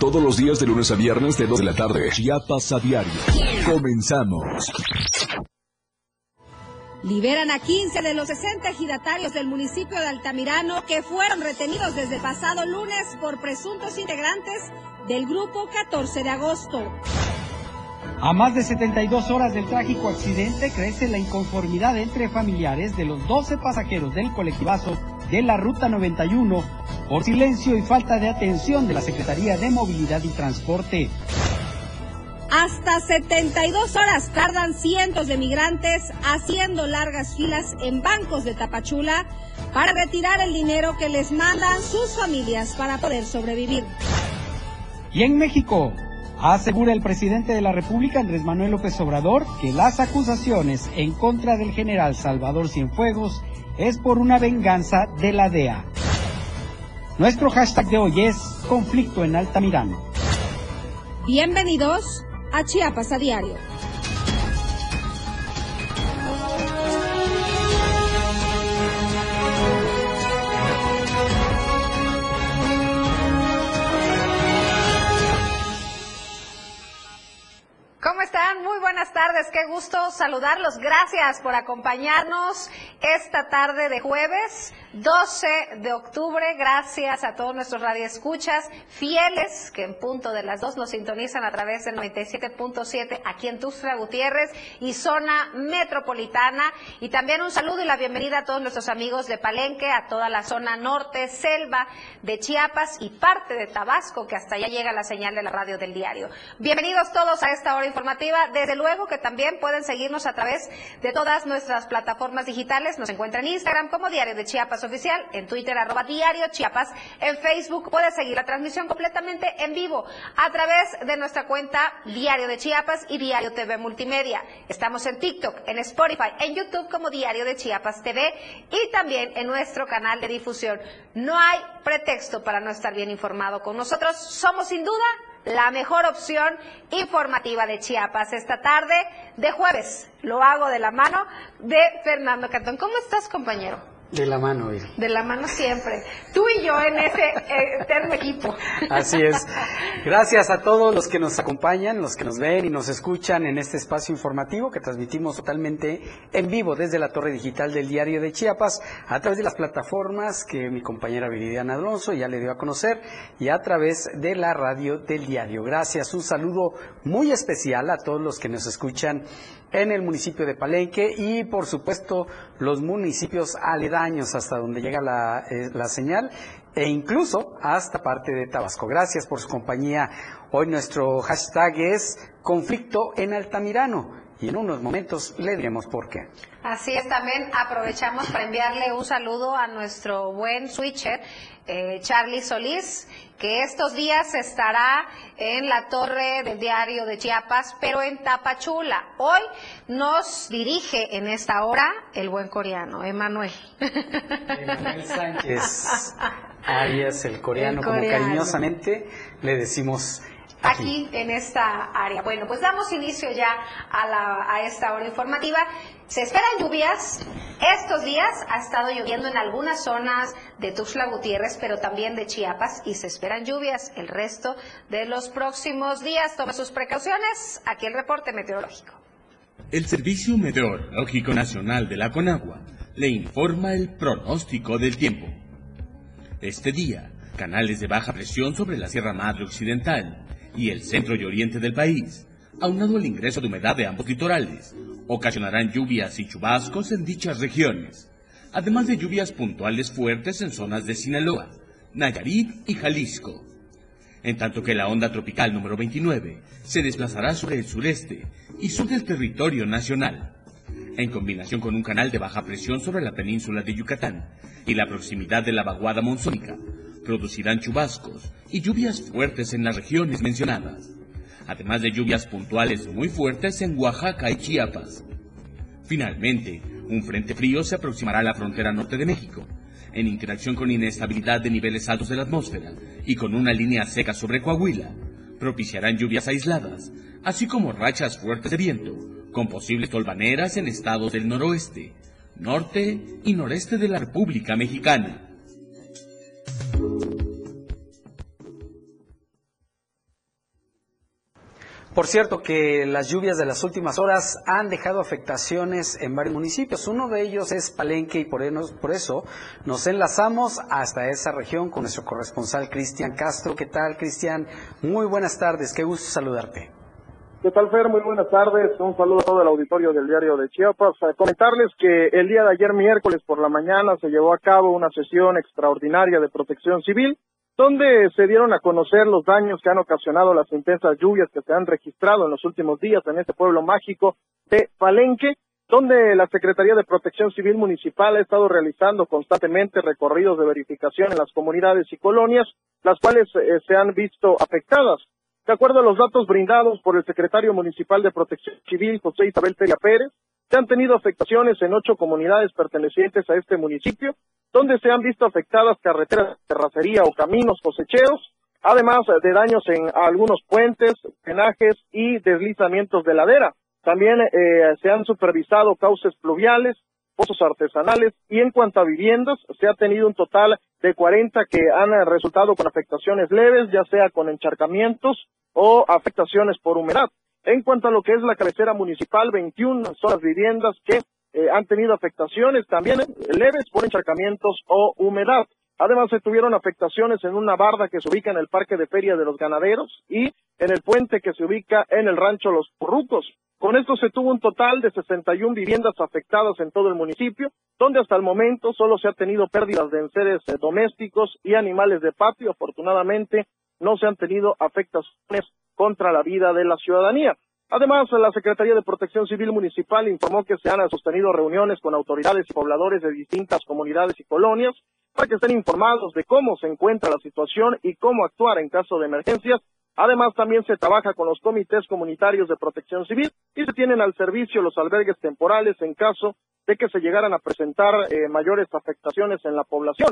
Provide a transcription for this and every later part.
Todos los días de lunes a viernes de 2 de la tarde. Chiapas a diario. Comenzamos. Liberan a 15 de los 60 ejidatarios del municipio de Altamirano que fueron retenidos desde el pasado lunes por presuntos integrantes del grupo 14 de agosto. A más de 72 horas del trágico accidente crece la inconformidad entre familiares de los 12 pasajeros del colectivazo de la Ruta 91 por silencio y falta de atención de la Secretaría de Movilidad y Transporte. Hasta 72 horas tardan cientos de migrantes haciendo largas filas en bancos de Tapachula para retirar el dinero que les mandan sus familias para poder sobrevivir. Y en México, asegura el presidente de la República, Andrés Manuel López Obrador, que las acusaciones en contra del general Salvador Cienfuegos es por una venganza de la DEA. Nuestro hashtag de hoy es conflicto en Altamirano. Bienvenidos a Chiapas a Diario. Qué gusto saludarlos. Gracias por acompañarnos esta tarde de jueves. 12 de octubre. Gracias a todos nuestros radioescuchas fieles que en punto de las dos nos sintonizan a través del 97.7 aquí en Tuxtla Gutiérrez y zona metropolitana. Y también un saludo y la bienvenida a todos nuestros amigos de Palenque, a toda la zona norte, selva de Chiapas y parte de Tabasco, que hasta allá llega la señal de la radio del diario. Bienvenidos todos a esta hora informativa. Desde luego que también pueden seguirnos a través de todas nuestras plataformas digitales. Nos encuentran en Instagram como Diario de Chiapas Oficial, en Twitter arroba diario Chiapas, en Facebook puedes seguir la transmisión completamente en vivo a través de nuestra cuenta Diario de Chiapas y Diario TV Multimedia. Estamos en TikTok, en Spotify, en YouTube como Diario de Chiapas TV y también en nuestro canal de difusión. No hay pretexto para no estar bien informado con nosotros. Somos sin duda la mejor opción informativa de Chiapas esta tarde de jueves. Lo hago de la mano de Fernando Cantón. ¿Cómo estás, compañero? De la mano, Viri. De la mano siempre. Tú y yo en ese eterno equipo. Así es. Gracias a todos los que nos acompañan, los que nos ven y nos escuchan en este espacio informativo que transmitimos totalmente en vivo desde la torre digital del diario de Chiapas, a través de las plataformas que mi compañera Viridiana Alonso ya le dio a conocer y a través de la radio del diario. Gracias. Un saludo muy especial a todos los que nos escuchan en el municipio de Palenque y por supuesto los municipios aledaños hasta donde llega la, eh, la, señal e incluso hasta parte de Tabasco. Gracias por su compañía. Hoy nuestro hashtag es conflicto en Altamirano y en unos momentos le diremos por qué. Así es, también aprovechamos para enviarle un saludo a nuestro buen switcher, eh, Charlie Solís, que estos días estará en la torre del diario de Chiapas, pero en Tapachula. Hoy nos dirige en esta hora el buen coreano, Emanuel. Emanuel Sánchez Arias, el coreano, el coreano, como cariñosamente le decimos aquí en esta área. Bueno, pues damos inicio ya a, la, a esta hora informativa. Se esperan lluvias. Estos días ha estado lloviendo en algunas zonas de Tuxtla Gutiérrez, pero también de Chiapas, y se esperan lluvias el resto de los próximos días. Tome sus precauciones. Aquí el reporte meteorológico. El Servicio Meteorológico Nacional de la Conagua le informa el pronóstico del tiempo. Este día, canales de baja presión sobre la Sierra Madre Occidental y el centro y oriente del país, aunado el ingreso de humedad de ambos litorales, ocasionarán lluvias y chubascos en dichas regiones, además de lluvias puntuales fuertes en zonas de Sinaloa, Nayarit y Jalisco. En tanto que la onda tropical número 29 se desplazará sobre el sureste y sur del territorio nacional, en combinación con un canal de baja presión sobre la península de Yucatán y la proximidad de la vaguada monzónica, producirán chubascos y lluvias fuertes en las regiones mencionadas, además de lluvias puntuales muy fuertes en Oaxaca y Chiapas. Finalmente, un frente frío se aproximará a la frontera norte de México, en interacción con inestabilidad de niveles altos de la atmósfera y con una línea seca sobre Coahuila, propiciarán lluvias aisladas, así como rachas fuertes de viento, con posibles tolvaneras en estados del noroeste, norte y noreste de la República Mexicana. Por cierto, que las lluvias de las últimas horas han dejado afectaciones en varios municipios. Uno de ellos es Palenque y por eso nos enlazamos hasta esa región con nuestro corresponsal Cristian Castro. ¿Qué tal, Cristian? Muy buenas tardes, qué gusto saludarte. ¿Qué tal, Fer? Muy buenas tardes. Un saludo a todo el auditorio del diario de Chiapas. A comentarles que el día de ayer, miércoles por la mañana, se llevó a cabo una sesión extraordinaria de protección civil, donde se dieron a conocer los daños que han ocasionado las intensas lluvias que se han registrado en los últimos días en este pueblo mágico de Palenque, donde la Secretaría de Protección Civil Municipal ha estado realizando constantemente recorridos de verificación en las comunidades y colonias, las cuales eh, se han visto afectadas. De acuerdo a los datos brindados por el secretario municipal de Protección Civil, José Isabel Teria Pérez, se han tenido afectaciones en ocho comunidades pertenecientes a este municipio, donde se han visto afectadas carreteras, terracería o caminos cosecheros, además de daños en algunos puentes, penajes y deslizamientos de ladera. También eh, se han supervisado cauces pluviales, pozos artesanales y en cuanto a viviendas, se ha tenido un total de 40 que han resultado con afectaciones leves, ya sea con encharcamientos, o afectaciones por humedad. En cuanto a lo que es la cabecera municipal, 21 son las viviendas que eh, han tenido afectaciones también eh, leves por encharcamientos o humedad. Además, se tuvieron afectaciones en una barda que se ubica en el Parque de Feria de los Ganaderos y en el puente que se ubica en el rancho Los Porrucos. Con esto se tuvo un total de 61 viviendas afectadas en todo el municipio, donde hasta el momento solo se ha tenido pérdidas de enseres eh, domésticos y animales de patio. Afortunadamente, no se han tenido afectaciones contra la vida de la ciudadanía. Además, la Secretaría de Protección Civil Municipal informó que se han sostenido reuniones con autoridades y pobladores de distintas comunidades y colonias para que estén informados de cómo se encuentra la situación y cómo actuar en caso de emergencias. Además, también se trabaja con los comités comunitarios de protección civil y se tienen al servicio los albergues temporales en caso de que se llegaran a presentar eh, mayores afectaciones en la población.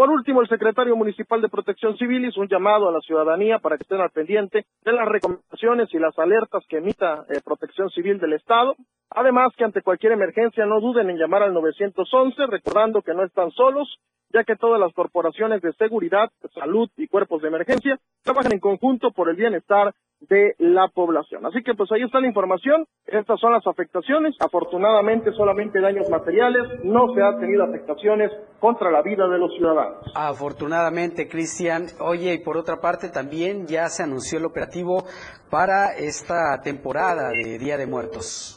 Por último, el secretario municipal de Protección Civil hizo un llamado a la ciudadanía para que estén al pendiente de las recomendaciones y las alertas que emita eh, Protección Civil del Estado. Además, que ante cualquier emergencia no duden en llamar al 911, recordando que no están solos, ya que todas las corporaciones de seguridad, salud y cuerpos de emergencia trabajan en conjunto por el bienestar de la población. Así que pues ahí está la información, estas son las afectaciones, afortunadamente solamente daños materiales, no se ha tenido afectaciones contra la vida de los ciudadanos. Afortunadamente, Cristian, oye, y por otra parte también ya se anunció el operativo para esta temporada de Día de Muertos.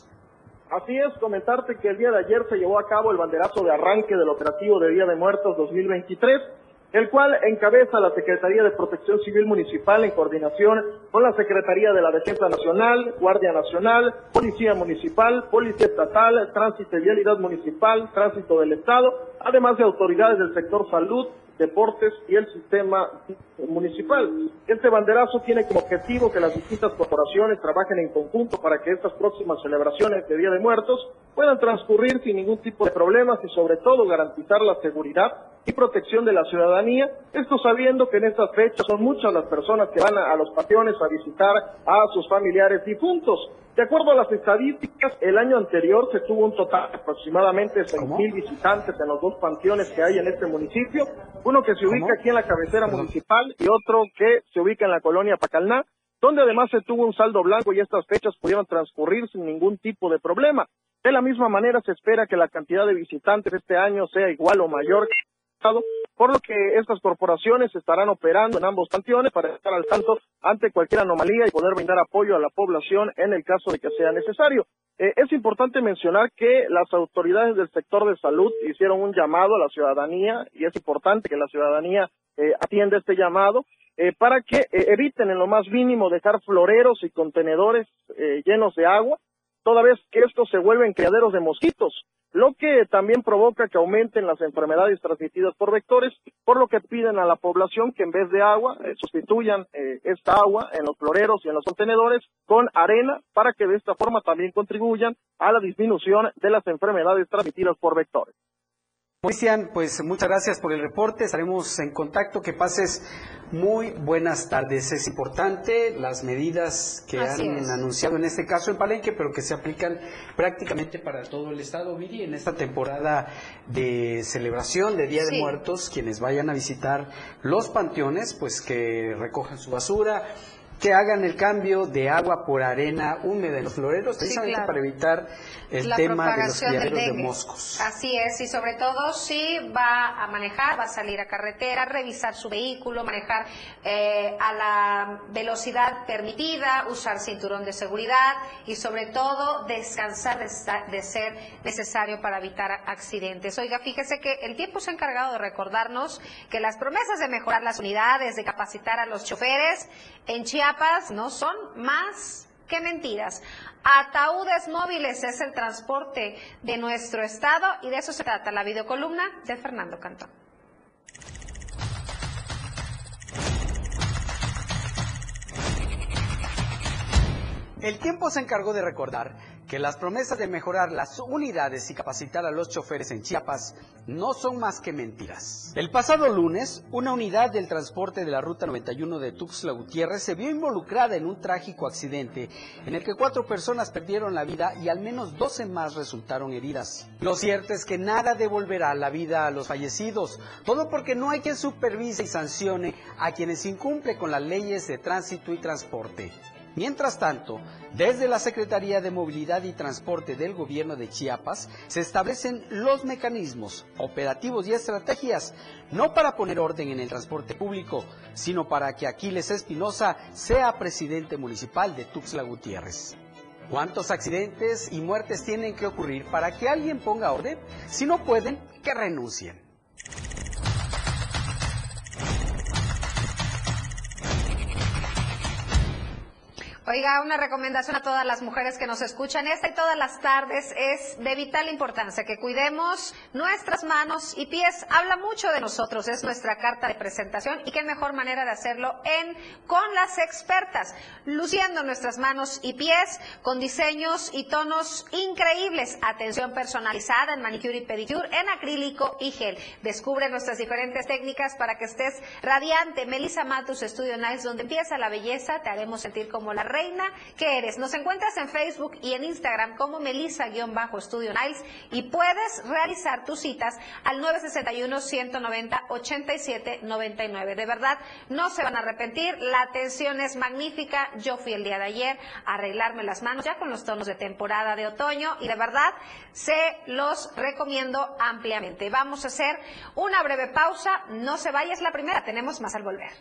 Así es, comentarte que el día de ayer se llevó a cabo el banderazo de arranque del operativo de Día de Muertos 2023 el cual encabeza la Secretaría de Protección Civil Municipal en coordinación con la Secretaría de la Defensa Nacional, Guardia Nacional, Policía Municipal, Policía Estatal, Tránsito y Vialidad Municipal, Tránsito del Estado, además de autoridades del sector salud, deportes y el sistema municipal. Este banderazo tiene como objetivo que las distintas corporaciones trabajen en conjunto para que estas próximas celebraciones de Día de Muertos puedan transcurrir sin ningún tipo de problemas y sobre todo garantizar la seguridad y protección de la ciudadanía, esto sabiendo que en estas fechas son muchas las personas que van a, los panteones a visitar a sus familiares difuntos. De acuerdo a las estadísticas, el año anterior se tuvo un total de aproximadamente 6.000 visitantes en los dos panteones que hay en este municipio, uno que se ubica aquí en la cabecera municipal y otro que se ubica en la colonia Pacalná, donde además se tuvo un saldo blanco y estas fechas pudieron transcurrir sin ningún tipo de problema. De la misma manera se espera que la cantidad de visitantes este año sea igual o mayor por lo que estas corporaciones estarán operando en ambos panteones para estar al tanto ante cualquier anomalía y poder brindar apoyo a la población en el caso de que sea necesario. Eh, es importante mencionar que las autoridades del sector de salud hicieron un llamado a la ciudadanía y es importante que la ciudadanía eh, atienda este llamado eh, para que eviten en lo más mínimo dejar floreros y contenedores llenos de agua, toda vez que estos se vuelven criaderos de mosquitos lo que también provoca que aumenten las enfermedades transmitidas por vectores, por lo que piden a la población que en vez de agua eh, sustituyan eh, esta agua en los floreros y en los contenedores con arena para que de esta forma también contribuyan a la disminución de las enfermedades transmitidas por vectores. Cristian, pues muchas gracias por el reporte. Estaremos en contacto. Que pases muy buenas tardes. Es importante las medidas que han anunciado en este caso en Palenque, pero que se aplican prácticamente para todo el estado, Viri, en esta temporada de celebración de Día de Muertos. Quienes vayan a visitar los panteones, pues que recojan su basura que hagan el cambio de agua por arena húmeda en los floreros, precisamente para evitar el tema de los criaderos de moscos. Así es, y sobre todo si va a manejar, va a salir a carretera, revisar su vehículo, manejar eh, a la velocidad permitida, usar cinturón de seguridad y sobre todo descansar de, ser necesario para evitar accidentes. Oiga, fíjese que el tiempo se ha encargado de recordarnos que las promesas de mejorar las unidades, de capacitar a los choferes en Chiapas no son más que mentiras. Ataúdes móviles es el transporte de nuestro estado y de eso se trata la videocolumna de Fernando Cantón. El tiempo se encargó de recordar que las promesas de mejorar las unidades y capacitar a los choferes en Chiapas no son más que mentiras. El pasado lunes, una unidad del transporte de la Ruta 91 de Tuxtla Gutiérrez se vio involucrada en un trágico accidente en el que cuatro personas perdieron la vida y al menos 12 más resultaron heridas. Lo cierto es que nada devolverá la vida a los fallecidos, todo porque no hay quien supervise y sancione a quienes incumplen con las leyes de tránsito y transporte. Mientras tanto, desde la Secretaría de Movilidad y Transporte del Gobierno de Chiapas se establecen los mecanismos operativos y estrategias, no para poner orden en el transporte público, sino para que Aquiles Espinosa sea presidente municipal de Tuxtla Gutiérrez. ¿Cuántos accidentes y muertes tienen que ocurrir para que alguien ponga orden? Si no pueden, que renuncien. Oiga, una recomendación a todas las mujeres que nos escuchan esta y todas las tardes es de vital importancia que cuidemos nuestras manos y pies. Habla mucho de nosotros, es nuestra carta de presentación y qué mejor manera de hacerlo en con las expertas, luciendo nuestras manos y pies con diseños y tonos increíbles. Atención personalizada en manicure y pedicure, en acrílico y gel. Descubre nuestras diferentes técnicas para que estés radiante. Melissa Matus Studio Nice, donde empieza la belleza, te haremos sentir como la reina que eres. Nos encuentras en Facebook y en Instagram como Melissa-Studio Niles y puedes realizar tus citas al 961-190-8799. De verdad, no se van a arrepentir. La atención es magnífica. Yo fui el día de ayer a arreglarme las manos ya con los tonos de temporada de otoño y de verdad se los recomiendo ampliamente. Vamos a hacer una breve pausa. No se vaya, es la primera. Tenemos más al volver.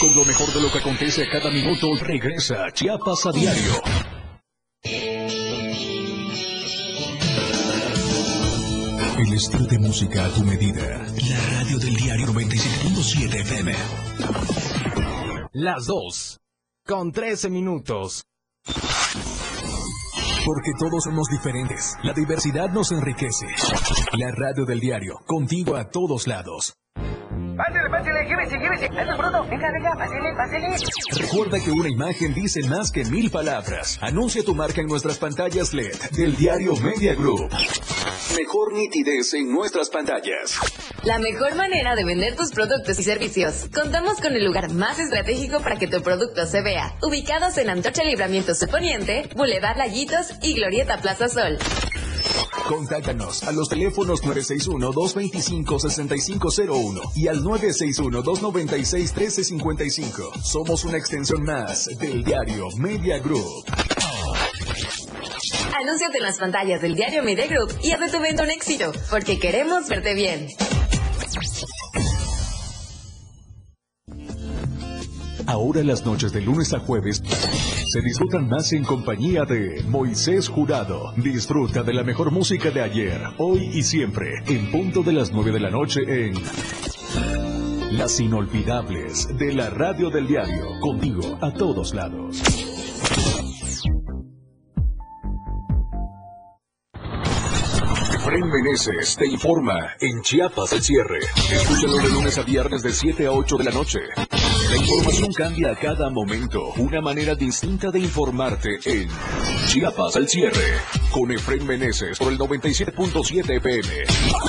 Con lo mejor de lo que acontece a cada minuto, regresa Chiapas a diario. El estilo de música a tu medida. La radio del diario 97.7 FM. Las dos. Con 13 minutos. Porque todos somos diferentes. La diversidad nos enriquece. La radio del diario. Contigo a todos lados. Pásale, pásale, llévese, llévese. Anda, Bruno. Venga, venga, pásale, pásale. Recuerda que una imagen dice más que mil palabras. Anuncia tu marca en nuestras pantallas LED del diario Media Group. Mejor nitidez en nuestras pantallas. La mejor manera de vender tus productos y servicios. Contamos con el lugar más estratégico para que tu producto se vea. Ubicados en Antorcha Libramiento Suponiente, Boulevard Laguitos y Glorieta Plaza Sol. Contáctanos a los teléfonos 961-225-6501 y al 961-296-1355. Somos una extensión más del diario Media Group. Anúnciate en las pantallas del diario Media Group y haz de tu evento un éxito, porque queremos verte bien. Ahora las noches de lunes a jueves se disfrutan más en compañía de Moisés Jurado. Disfruta de la mejor música de ayer, hoy y siempre, en punto de las 9 de la noche en Las Inolvidables de la Radio del Diario, contigo a todos lados. Fren Meneses te informa en Chiapas el cierre. Escúchalo de lunes a viernes de 7 a 8 de la noche. La información cambia a cada momento. Una manera distinta de informarte en Chiapas al cierre. Con Efren Meneses por el 97.7 FM.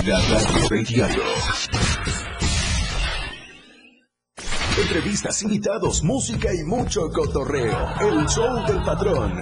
La radio del diario. Entrevistas, invitados, música y mucho cotorreo. El show del patrón.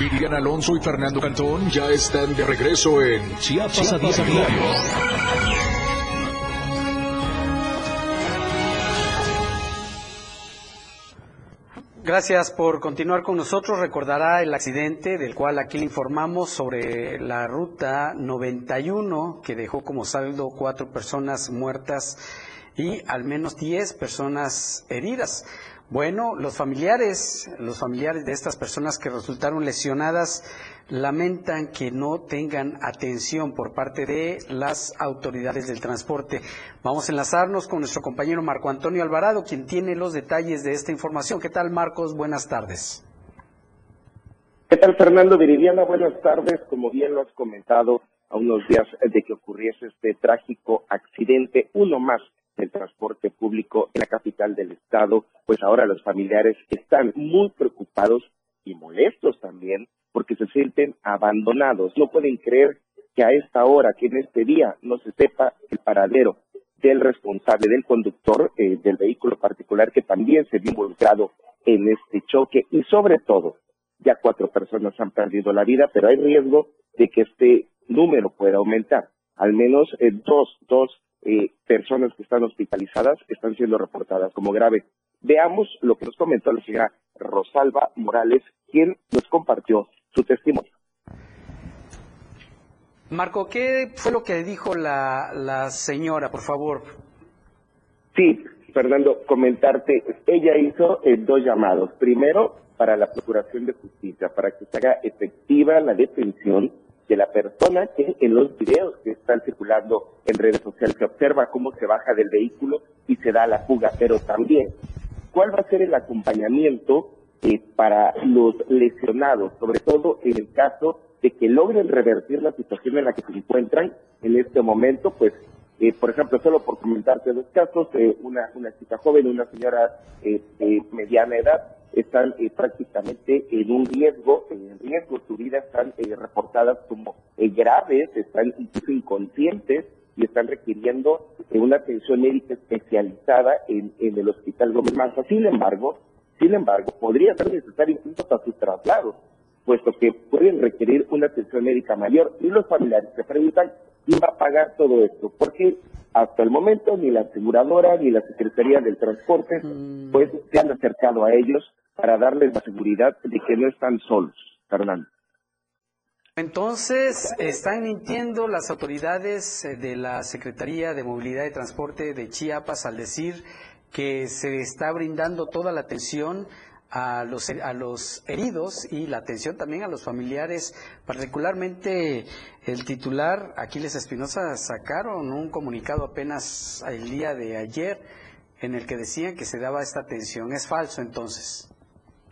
Viridiana Alonso y Fernando Cantón ya están de regreso en Chiapas, a diario. Gracias por continuar con nosotros. Recordará el accidente del cual aquí le informamos sobre la ruta 91 que dejó como saldo cuatro personas muertas y al menos 10 personas heridas. Bueno, los familiares, los familiares de estas personas que resultaron lesionadas lamentan que no tengan atención por parte de las autoridades del transporte. Vamos a enlazarnos con nuestro compañero Marco Antonio Alvarado, quien tiene los detalles de esta información. ¿Qué tal, Marcos? Buenas tardes. ¿Qué tal, Fernando Viridiana? Buenas tardes. Como bien lo has comentado, a unos días de que ocurriese este trágico accidente, uno más del transporte público en la capital del estado, pues ahora los familiares están muy preocupados y molestos también porque se sienten abandonados. No pueden creer que a esta hora, que en este día no se sepa el paradero del responsable, del conductor eh, del vehículo particular que también se vio involucrado en este choque y sobre todo ya cuatro personas han perdido la vida, pero hay riesgo de que este número pueda aumentar. Al menos eh, dos, dos eh, personas que están hospitalizadas están siendo reportadas como grave. Veamos lo que nos comentó la señora Rosalba Morales, quien nos compartió su testimonio. Marco, ¿qué fue lo que dijo la, la señora, por favor? Sí, Fernando, comentarte, ella hizo eh, dos llamados. Primero, para la Procuración de Justicia, para que se haga efectiva la detención de la persona que en los videos que están circulando en redes sociales se observa cómo se baja del vehículo y se da la fuga, pero también cuál va a ser el acompañamiento eh, para los lesionados, sobre todo en el caso de que logren revertir la situación en la que se encuentran en este momento, pues eh, por ejemplo, solo por comentarte dos casos, eh, una, una chica joven una señora de mediana edad están eh, prácticamente en un riesgo, en riesgo, su vida están eh, reportadas como eh, graves, están incluso inconscientes y están requiriendo una atención médica especializada en, el hospital Gómez Manza. Sin embargo, sin embargo, podría ser necesario incluso para sus traslados, puesto que pueden requerir una atención médica mayor y los familiares se preguntan quién va a pagar todo esto, porque hasta el momento ni la aseguradora ni la Secretaría del Transporte mm. pues se han acercado a ellos para darles la seguridad de que no están solos, Fernando. Entonces, están mintiendo las autoridades eh, de la Secretaría de Movilidad y Transporte de Chiapas al decir que se está brindando toda la atención a los, a los heridos y la atención también a los familiares, particularmente el titular Aquiles Espinosa sacaron un comunicado apenas el día de ayer en el que decían que se daba esta atención. ¿Es falso entonces?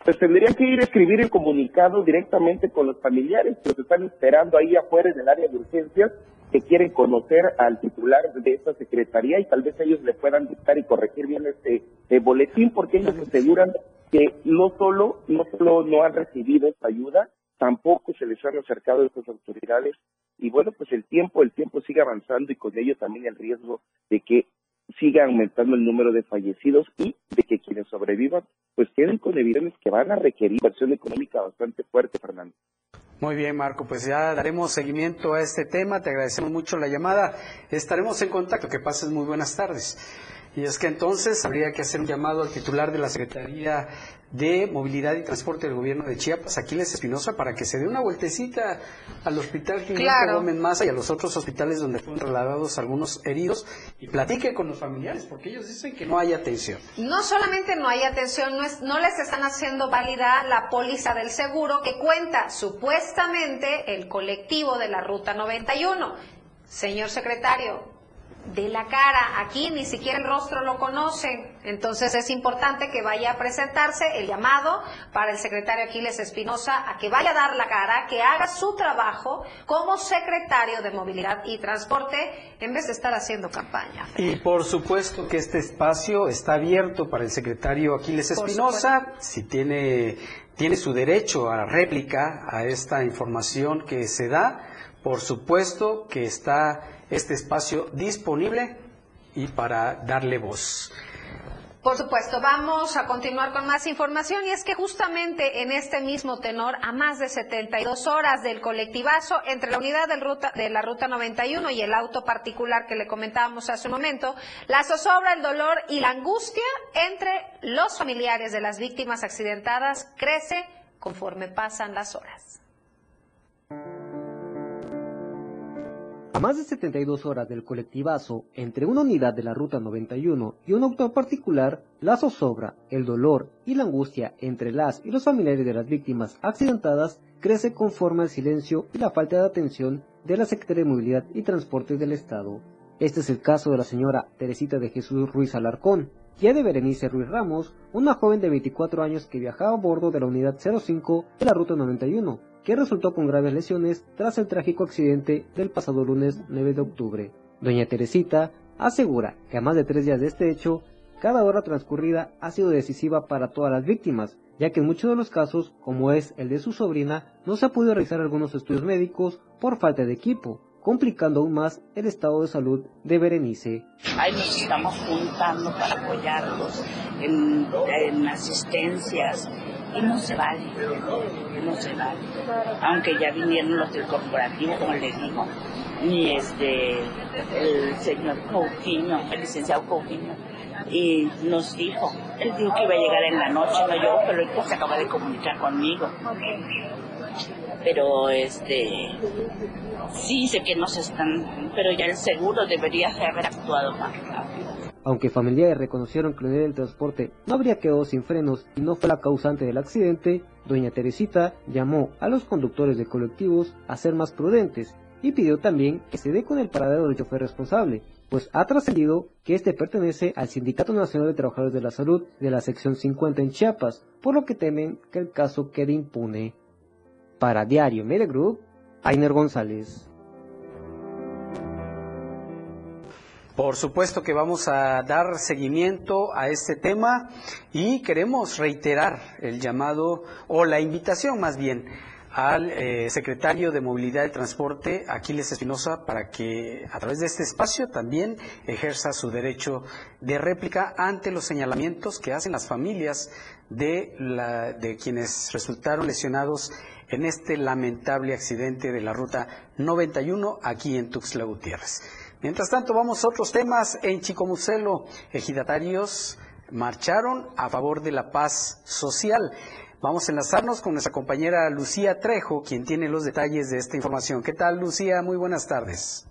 Pues tendrían que ir a escribir el comunicado directamente con los familiares que los están esperando ahí afuera en el área de urgencias que quieren conocer al titular de esta secretaría y tal vez ellos le puedan dictar y corregir bien este boletín porque ellos aseguran que no solo no solo no han recibido esta ayuda tampoco se les han acercado a estas autoridades. Y bueno pues el tiempo el tiempo sigue avanzando y con ello también el riesgo de que siga aumentando el número de fallecidos y de que quienes sobrevivan pues queden con evidencias que van a requerir inversión económica bastante fuerte, Fernando. Muy bien, Marco, pues ya daremos seguimiento a este tema, te agradecemos mucho la llamada, estaremos en contacto, que pases muy buenas tardes. Y es que entonces habría que hacer un llamado al titular de la Secretaría de Movilidad y Transporte del Gobierno de Chiapas, Aquiles Espinosa, para que se dé una vueltecita al Hospital Clínico Claro. Gómez Maza y a los otros hospitales donde fueron trasladados algunos heridos y platique con los familiares, porque ellos dicen que no hay atención. No solamente no hay atención, no, es- no les están haciendo válida la póliza del seguro que cuenta supuestamente el colectivo de la Ruta 91. Señor secretario, de la cara, aquí ni siquiera el rostro lo conocen. Entonces es importante que vaya a presentarse el llamado para el secretario Aquiles Espinosa a que vaya a dar la cara, que haga su trabajo como secretario de Movilidad y Transporte en vez de estar haciendo campaña. Y por supuesto que este espacio está abierto para el secretario Aquiles Espinosa, si tiene, tiene su derecho a réplica a esta información que se da, por supuesto que está este espacio disponible y para darle voz. Por supuesto, vamos a continuar con más información y es que justamente en este mismo tenor, a más de 72 horas del colectivazo entre la unidad ruta, de la Ruta 91 y el auto particular que le comentábamos hace un momento, la zozobra, el dolor y la angustia entre los familiares de las víctimas accidentadas crece conforme pasan las horas. Más de 72 horas del colectivazo entre una unidad de la Ruta 91 y un auto particular, la zozobra, el dolor y la angustia entre las y los familiares de las víctimas accidentadas crece conforme al silencio y la falta de atención de la Secretaría de Movilidad y Transportes del Estado. Este es el caso de la señora Teresita de Jesús Ruiz Alarcón, tía de Berenice Ruiz Ramos, una joven de 24 años que viajaba a bordo de la unidad 05 de la Ruta 91, que resultó con graves lesiones tras el trágico accidente del pasado lunes 9 de octubre. Doña Teresita asegura que a más de tres días de este hecho, cada hora transcurrida ha sido decisiva para todas las víctimas, ya que en muchos de los casos, como es el de su sobrina, no se ha podido realizar algunos estudios médicos por falta de equipo, complicando aún más el estado de salud de Berenice. Ahí nos estamos juntando para apoyarlos en, en asistencias y no se vale, no se vale. Aunque ya vinieron los del corporativo, como le digo, ni este, el señor Coutinho, el licenciado Coutinho, y nos dijo, él dijo que iba a llegar en la noche, no llegó, pero él se acaba de comunicar conmigo. Pero este, sí sé que nos están, pero ya el seguro debería de haber actuado más rápido. Aunque familiares reconocieron que del transporte no habría quedado sin frenos y no fue la causante del accidente, doña Teresita llamó a los conductores de colectivos a ser más prudentes y pidió también que se dé con el paradero del chofer responsable, pues ha trascendido que este pertenece al Sindicato Nacional de Trabajadores de la Salud de la sección 50 en Chiapas, por lo que temen que el caso quede impune. Para Diario Media Group, Ainer González. Por supuesto que vamos a dar seguimiento a este tema y queremos reiterar el llamado o la invitación más bien al eh, secretario de Movilidad y Transporte, Aquiles Espinosa, para que a través de este espacio también ejerza su derecho de réplica ante los señalamientos que hacen las familias de, la, de quienes resultaron lesionados en este lamentable accidente de la ruta 91 aquí en Tuxtla Gutiérrez. Mientras tanto, vamos a otros temas. En Chicomucelo, ejidatarios marcharon a favor de la paz social. Vamos a enlazarnos con nuestra compañera Lucía Trejo, quien tiene los detalles de esta información. ¿Qué tal, Lucía? Muy buenas tardes.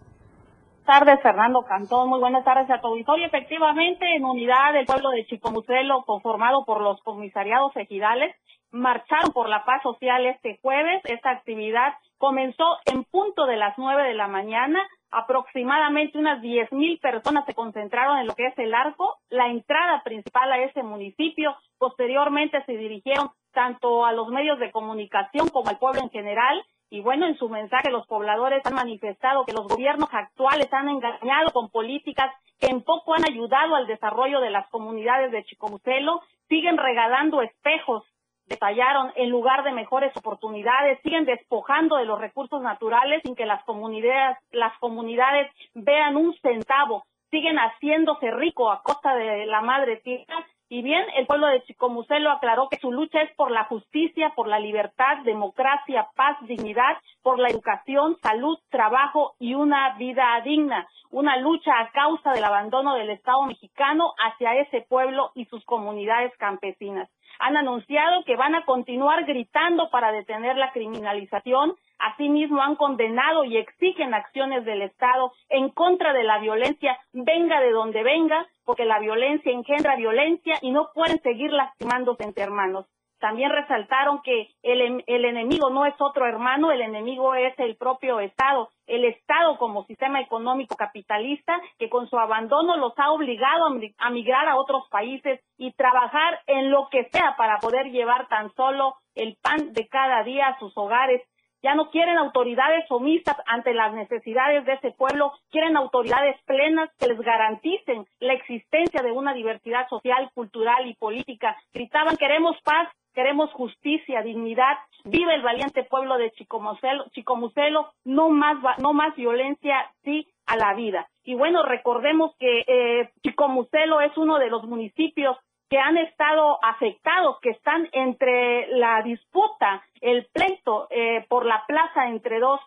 Tardes, Fernando Cantón. Muy buenas tardes a tu auditorio. Efectivamente, en unidad del pueblo de Chicomucelo, conformado por los comisariados ejidales, marcharon por la paz social este jueves. Esta actividad comenzó en punto de las nueve de la mañana. Aproximadamente unas diez mil personas se concentraron en lo que es el arco, la entrada principal a ese municipio. Posteriormente se dirigieron tanto a los medios de comunicación como al pueblo en general. Y bueno, en su mensaje los pobladores han manifestado que los gobiernos actuales han engañado con políticas que en poco han ayudado al desarrollo de las comunidades de Chicomucelo, siguen regalando espejos detallaron en lugar de mejores oportunidades, siguen despojando de los recursos naturales sin que las comunidades, las comunidades vean un centavo, siguen haciéndose rico a costa de la madre tierra Y bien, el pueblo de Chicomucelo aclaró que su lucha es por la justicia, por la libertad, democracia, paz, dignidad, por la educación, salud, trabajo y una vida digna. Una lucha a causa del abandono del Estado mexicano hacia ese pueblo y sus comunidades campesinas. Han anunciado que van a continuar gritando para detener la criminalización. Asimismo, han condenado y exigen acciones del Estado en contra de la violencia, venga de donde venga, porque la violencia engendra violencia y no pueden seguir lastimándose entre hermanos. También resaltaron que el, el, enemigo no es otro hermano, el enemigo es el propio Estado, el Estado como sistema económico capitalista que con su abandono los ha obligado a migrar a otros países y trabajar en lo que sea para poder llevar tan solo el pan de cada día a sus hogares ya no quieren autoridades omisas ante las necesidades de ese pueblo, quieren autoridades plenas que les garanticen la existencia de una diversidad social, cultural y política. Gritaban, queremos paz, queremos justicia, dignidad, vive el valiente pueblo de Chicomucelo, no más, no más violencia, sí a la vida. Y bueno, recordemos que eh, Chicomucelo es uno de los municipios que han estado afectados, que están entre la disputa, el pleito eh, por la plaza entre dos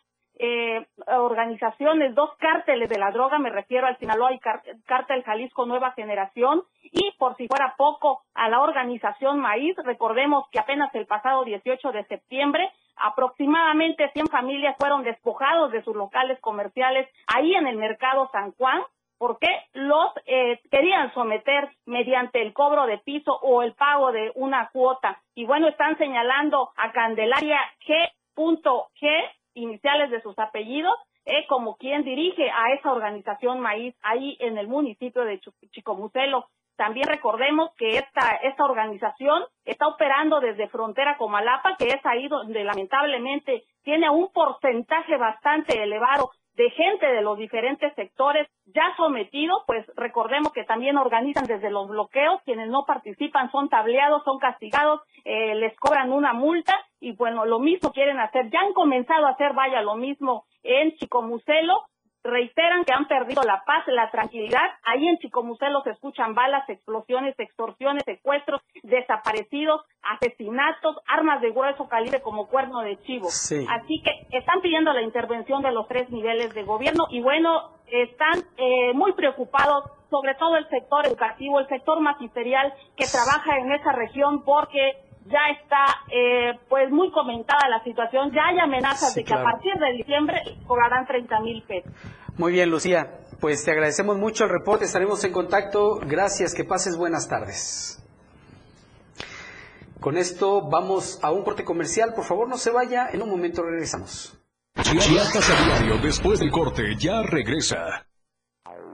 eh, organizaciones, dos cárteles de la droga, me refiero al Sinaloa y Cártel Jalisco Nueva Generación, y por si fuera poco, a la organización Maíz. Recordemos que apenas el pasado 18 de septiembre, aproximadamente 100 familias fueron despojados de sus locales comerciales ahí en el mercado San Juan, porque los eh, querían someter mediante el cobro de piso o el pago de una cuota. Y bueno, están señalando a Candelaria G.G, iniciales de sus apellidos, eh, como quien dirige a esa organización Maíz ahí en el municipio de Chicomucelo. También recordemos que esta, esta organización está operando desde frontera Comalapa, que es ahí donde lamentablemente tiene un porcentaje bastante elevado de gente de los diferentes sectores ya sometidos, pues recordemos que también organizan desde los bloqueos, quienes no participan son tableados, son castigados, eh, les cobran una multa y bueno, lo mismo quieren hacer, ya han comenzado a hacer, vaya, lo mismo en Chicomucelo, reiteran que han perdido la paz, la tranquilidad. Ahí en Chicomucelo se escuchan balas, explosiones, extorsiones, secuestros, desaparecidos, asesinatos, armas de grueso calibre como cuerno de chivo. Así que están pidiendo la intervención de los tres niveles de gobierno y bueno, están eh, muy preocupados sobre todo el sector educativo, el sector magisterial que trabaja en esa región porque ya está eh, pues muy comentada la situación, ya hay amenazas de que a partir de diciembre cobrarán 30 mil pesos. Muy bien, Lucía, pues te agradecemos mucho el reporte, estaremos en contacto, gracias, que pases buenas tardes. Con esto vamos a un corte comercial, por favor no se vaya, en un momento regresamos. Chiapas a diario, después del corte, ya regresa.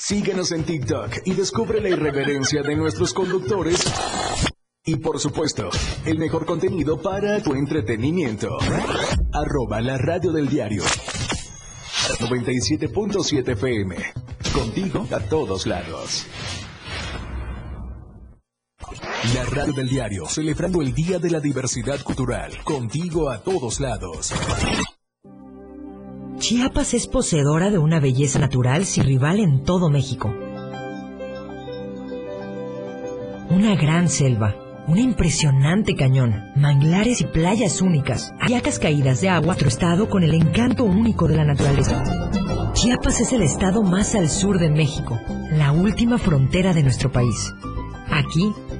Síguenos en TikTok y descubre la irreverencia de nuestros conductores. Y por supuesto, el mejor contenido para tu entretenimiento. Arroba la radio del diario. 97.7 FM. Contigo a todos lados. La radio del diario, celebrando el Día de la Diversidad Cultural. Contigo a todos lados. Chiapas es poseedora de una belleza natural sin rival en todo México. Una gran selva, un impresionante cañón, manglares y playas únicas, ayacas caídas de agua, otro estado con el encanto único de la naturaleza. Chiapas es el estado más al sur de México, la última frontera de nuestro país. Aquí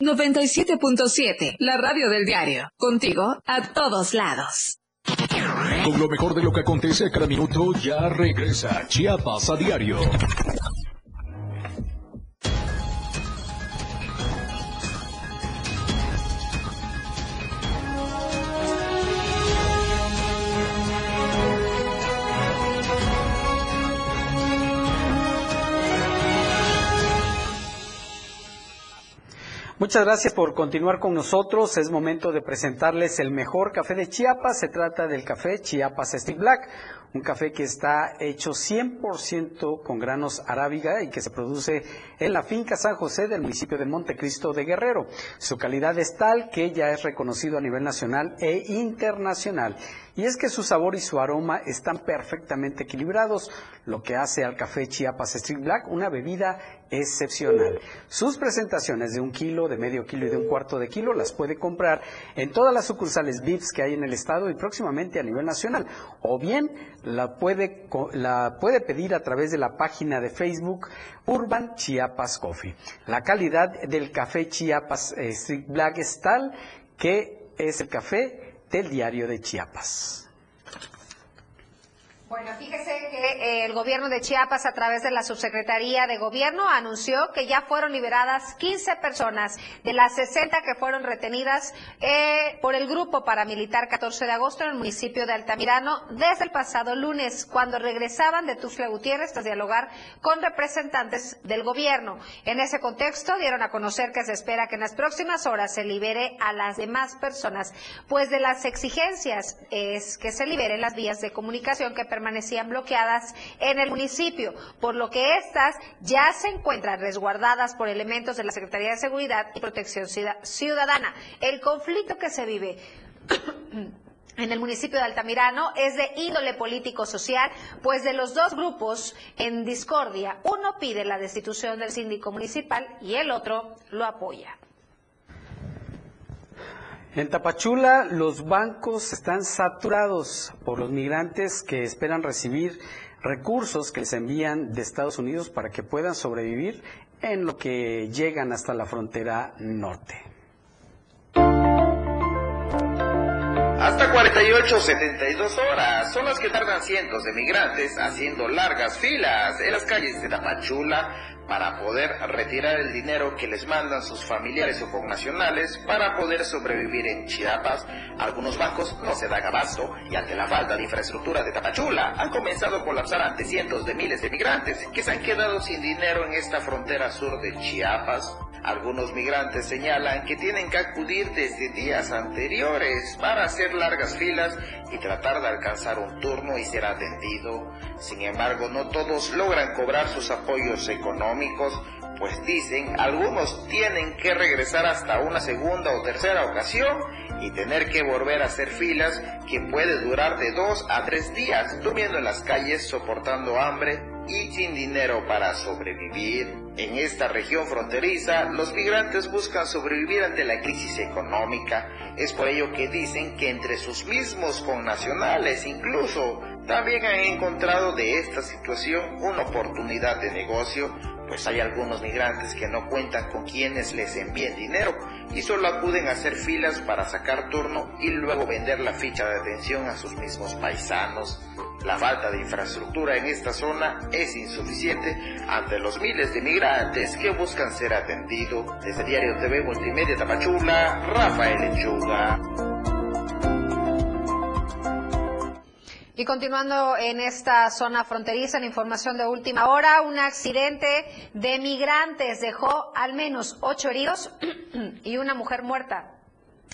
97.7, la radio del diario. Contigo a todos lados. Con lo mejor de lo que acontece cada minuto, ya regresa Chiapas a diario. Muchas gracias por continuar con nosotros. Es momento de presentarles el mejor café de Chiapas. Se trata del café Chiapas Stick Black, un café que está hecho 100% con granos arábiga y que se produce en la finca San José del municipio de Montecristo de Guerrero. Su calidad es tal que ya es reconocido a nivel nacional e internacional. Y es que su sabor y su aroma están perfectamente equilibrados, lo que hace al café Chiapas Street Black una bebida excepcional. Sus presentaciones de un kilo, de medio kilo y de un cuarto de kilo las puede comprar en todas las sucursales VIPs que hay en el estado y próximamente a nivel nacional. O bien la puede, la puede pedir a través de la página de Facebook Urban Chiapas Coffee. La calidad del café Chiapas Street Black es tal que es el café del diario de Chiapas. Bueno, fíjese que eh, el gobierno de Chiapas, a través de la subsecretaría de gobierno, anunció que ya fueron liberadas 15 personas de las 60 que fueron retenidas eh, por el grupo paramilitar 14 de agosto en el municipio de Altamirano desde el pasado lunes, cuando regresaban de Tuxtla Gutiérrez tras dialogar con representantes del gobierno. En ese contexto, dieron a conocer que se espera que en las próximas horas se libere a las demás personas, pues de las exigencias es que se liberen las vías de comunicación que permiten permanecían bloqueadas en el municipio, por lo que estas ya se encuentran resguardadas por elementos de la Secretaría de Seguridad y Protección Ciudadana. El conflicto que se vive en el municipio de Altamirano es de índole político-social, pues de los dos grupos en discordia, uno pide la destitución del síndico municipal y el otro lo apoya. En Tapachula los bancos están saturados por los migrantes que esperan recibir recursos que les envían de Estados Unidos para que puedan sobrevivir en lo que llegan hasta la frontera norte. Hasta 48 72 horas son las que tardan cientos de migrantes haciendo largas filas en las calles de Tapachula para poder retirar el dinero que les mandan sus familiares o connacionales para poder sobrevivir en Chiapas. Algunos bancos no se dan abasto y ante la falta de infraestructura de Tapachula han comenzado a colapsar ante cientos de miles de migrantes que se han quedado sin dinero en esta frontera sur de Chiapas. Algunos migrantes señalan que tienen que acudir desde días anteriores para hacer largas filas y tratar de alcanzar un turno y ser atendido. Sin embargo, no todos logran cobrar sus apoyos económicos, pues dicen algunos tienen que regresar hasta una segunda o tercera ocasión y tener que volver a hacer filas que puede durar de dos a tres días, durmiendo en las calles, soportando hambre y sin dinero para sobrevivir. En esta región fronteriza, los migrantes buscan sobrevivir ante la crisis económica. Es por ello que dicen que entre sus mismos connacionales incluso también han encontrado de esta situación una oportunidad de negocio, pues hay algunos migrantes que no cuentan con quienes les envíen dinero y solo acuden a hacer filas para sacar turno y luego vender la ficha de atención a sus mismos paisanos. La falta de infraestructura en esta zona es insuficiente ante los miles de migrantes que buscan ser atendidos. Desde Diario TV Multimedia Tapachula, Rafael Lechuga. Y continuando en esta zona fronteriza, en información de última hora, un accidente de migrantes dejó al menos ocho heridos y una mujer muerta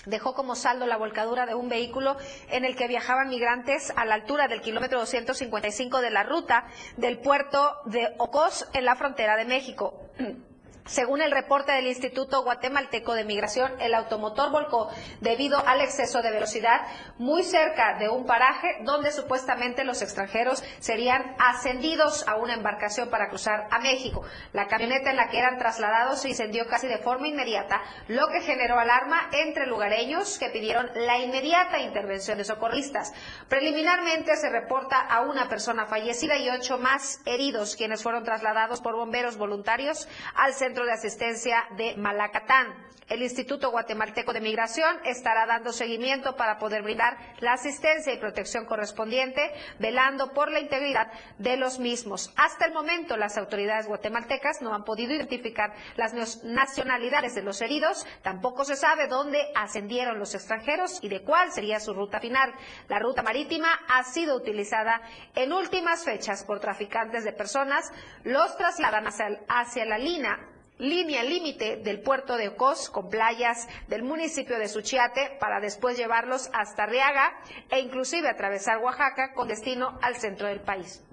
dejó como saldo la volcadura de un vehículo en el que viajaban migrantes a la altura del kilómetro 255 de la ruta del puerto de Ocos en la frontera de México. Según el reporte del Instituto Guatemalteco de Migración, el automotor volcó debido al exceso de velocidad muy cerca de un paraje donde supuestamente los extranjeros serían ascendidos a una embarcación para cruzar a México. La camioneta en la que eran trasladados se incendió casi de forma inmediata, lo que generó alarma entre lugareños que pidieron la inmediata intervención de socorristas. Preliminarmente se reporta a una persona fallecida y ocho más heridos, quienes fueron trasladados por bomberos voluntarios al centro de Asistencia de Malacatán. El Instituto Guatemalteco de Migración estará dando seguimiento para poder brindar la asistencia y protección correspondiente, velando por la integridad de los mismos. Hasta el momento, las autoridades guatemaltecas no han podido identificar las nacionalidades de los heridos, tampoco se sabe dónde ascendieron los extranjeros y de cuál sería su ruta final. La ruta marítima ha sido utilizada en últimas fechas por traficantes de personas, los trasladan hacia, hacia la línea línea límite del puerto de Ocos con playas del municipio de Suchiate para después llevarlos hasta Riaga e inclusive atravesar Oaxaca con destino al centro del país.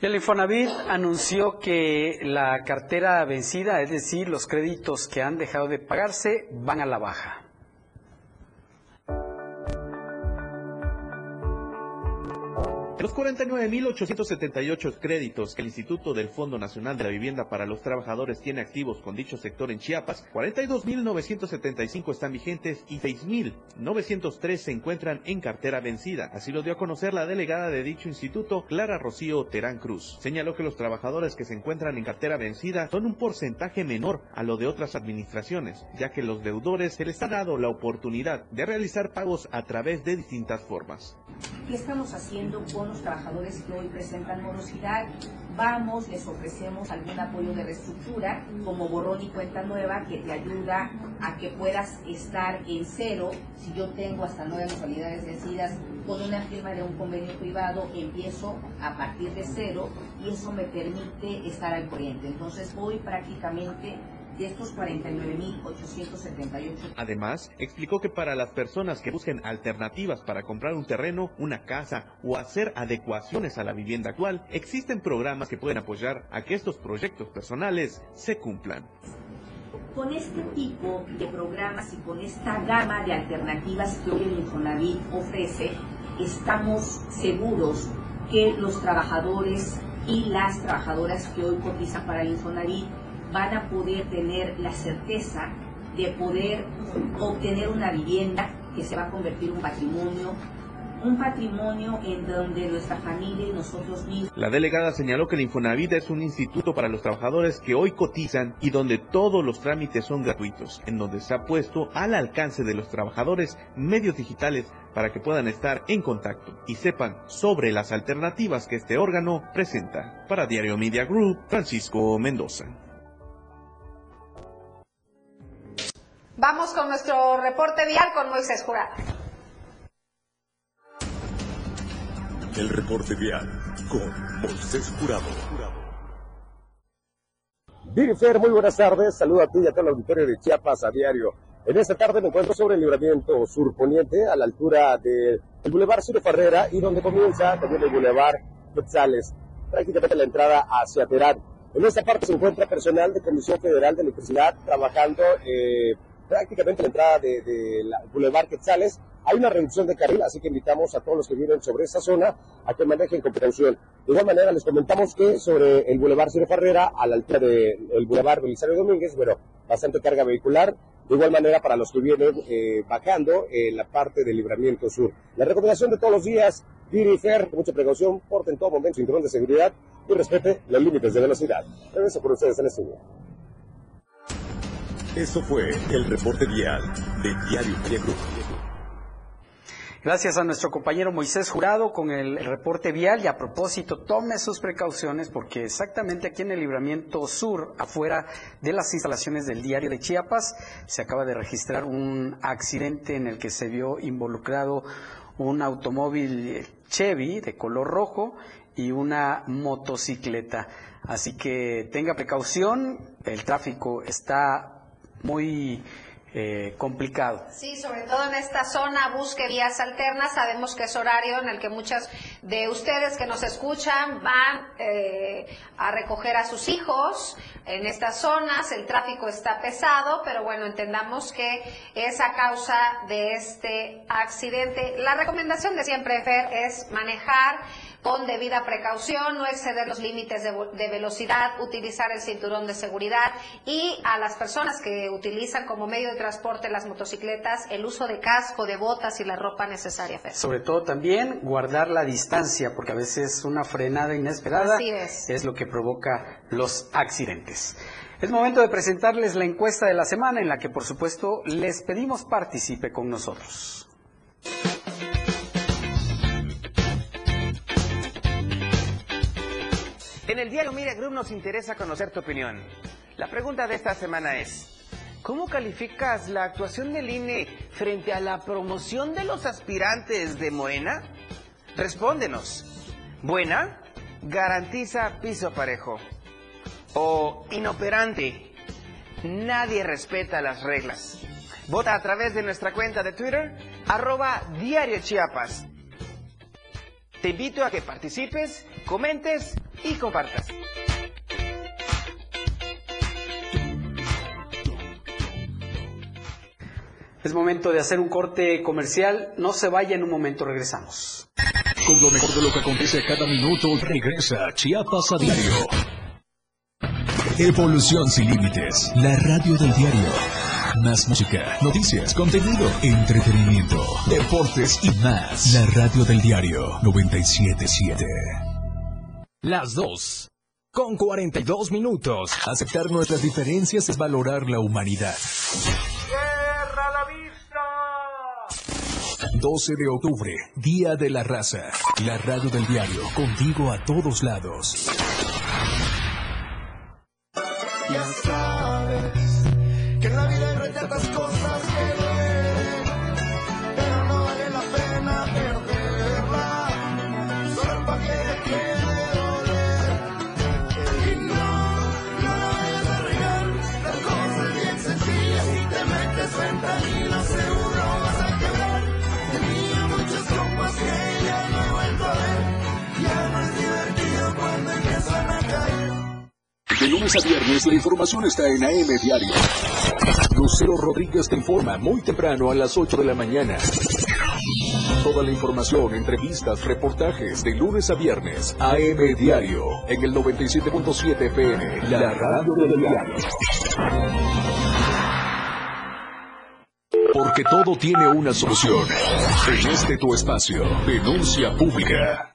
El Infonavit anunció que la cartera vencida, es decir, los créditos que han dejado de pagarse, van a la baja. Los 49.878 créditos que el Instituto del Fondo Nacional de la Vivienda para los Trabajadores tiene activos con dicho sector en Chiapas, 42.975 están vigentes y 6.903 se encuentran en cartera vencida. Así lo dio a conocer la delegada de dicho instituto, Clara Rocío Terán Cruz. Señaló que los trabajadores que se encuentran en cartera vencida son un porcentaje menor a lo de otras administraciones, ya que los deudores se les ha dado la oportunidad de realizar pagos a través de distintas formas. ¿Qué estamos haciendo con los trabajadores que hoy presentan morosidad. Vamos, les ofrecemos algún apoyo de reestructura, como borrón y cuenta nueva, que te ayuda a que puedas estar en cero. Si yo tengo hasta nueve mensualidades vencidas, con una firma de un convenio privado empiezo a partir de cero y eso me permite estar al corriente. Entonces voy prácticamente de estos 49.878. Además, explicó que para las personas que busquen alternativas para comprar un terreno, una casa o hacer adecuaciones a la vivienda actual, existen programas que pueden apoyar a que estos proyectos personales se cumplan. Con este tipo de programas y con esta gama de alternativas que hoy el Infonavit ofrece, estamos seguros que los trabajadores y las trabajadoras que hoy cotizan para el Infonavit van a poder tener la certeza de poder obtener una vivienda que se va a convertir en un patrimonio un patrimonio en donde nuestra familia y nosotros mismos. La delegada señaló que el Infonavit es un instituto para los trabajadores que hoy cotizan y donde todos los trámites son gratuitos, en donde se ha puesto al alcance de los trabajadores medios digitales para que puedan estar en contacto y sepan sobre las alternativas que este órgano presenta. Para Diario Media Group, Francisco Mendoza. Vamos con nuestro reporte vial con Moisés Jurado. El reporte vial con Moisés Jurado. Dirifer, muy buenas tardes. Saludo a ti y a todo el auditorio de Chiapas a diario. En esta tarde me encuentro sobre el libramiento surponiente a la altura del Boulevard Ciro Ferrera y donde comienza también el Boulevard Quetzales, prácticamente la entrada hacia Terán. En esta parte se encuentra personal de Comisión Federal de Electricidad trabajando eh, prácticamente la entrada de, de Boulevard Quetzales. Hay una reducción de carril, así que invitamos a todos los que viven sobre esa zona a que manejen con precaución. De igual manera, les comentamos que sobre el Boulevard Ciro Ferrera, a la altura del Boulevard Belisario Domínguez, bueno, bastante carga vehicular. De igual manera, para los que vienen eh, bajando en la parte del libramiento sur. La recomendación de todos los días, ir y mucha precaución, porten en todo momento cinturón de seguridad y respete los límites de velocidad. Regreso por ustedes en este día. Eso fue el reporte vial de Diario Media Group. Gracias a nuestro compañero Moisés Jurado con el reporte vial y a propósito tome sus precauciones porque exactamente aquí en el libramiento sur, afuera de las instalaciones del diario de Chiapas, se acaba de registrar un accidente en el que se vio involucrado un automóvil Chevy de color rojo y una motocicleta. Así que tenga precaución, el tráfico está muy eh, complicado. Sí, sobre todo en esta zona, busque vías alternas. Sabemos que es horario en el que muchas de ustedes que nos escuchan van eh, a recoger a sus hijos en estas zonas. El tráfico está pesado, pero bueno, entendamos que es a causa de este accidente. La recomendación de siempre, Fer, es manejar con debida precaución, no exceder los límites de, velocidad, utilizar el cinturón de seguridad y a las personas que utilizan como medio de transporte las motocicletas, el uso de casco, de botas y la ropa necesaria. Sobre todo también guardar la distancia, porque a veces una frenada inesperada es lo que provoca los accidentes. Es momento de presentarles la encuesta de la semana en la que por supuesto les pedimos participe con nosotros. En el diario Mira Group nos interesa conocer tu opinión. La pregunta de esta semana es, ¿cómo calificas la actuación del INE frente a la promoción de los aspirantes de Morena? Respóndenos. ¿Buena? Garantiza piso parejo. ¿O inoperante? Nadie respeta las reglas. Vota a través de nuestra cuenta de Twitter, arroba Diario Chiapas. Te invito a que participes, comentes y compartas. Es momento de hacer un corte comercial. No se vaya, en un momento regresamos. Con lo mejor de lo que acontece cada minuto, regresa Chiapas a diario. Evolución sin límites. La radio del diario. Más música, noticias, contenido, entretenimiento, deportes y más. La radio del diario 977. Las dos. Con 42 minutos. Aceptar nuestras diferencias es valorar la humanidad. ¡Cierra la vista! 12 de octubre, Día de la Raza. La radio del diario, contigo a todos lados. Lunes a viernes la información está en AM Diario. Lucero Rodríguez te informa muy temprano a las 8 de la mañana. Toda la información, entrevistas, reportajes de lunes a viernes. AM Diario en el 97.7 FM, la radio del diario. Porque todo tiene una solución. En este tu espacio, denuncia pública.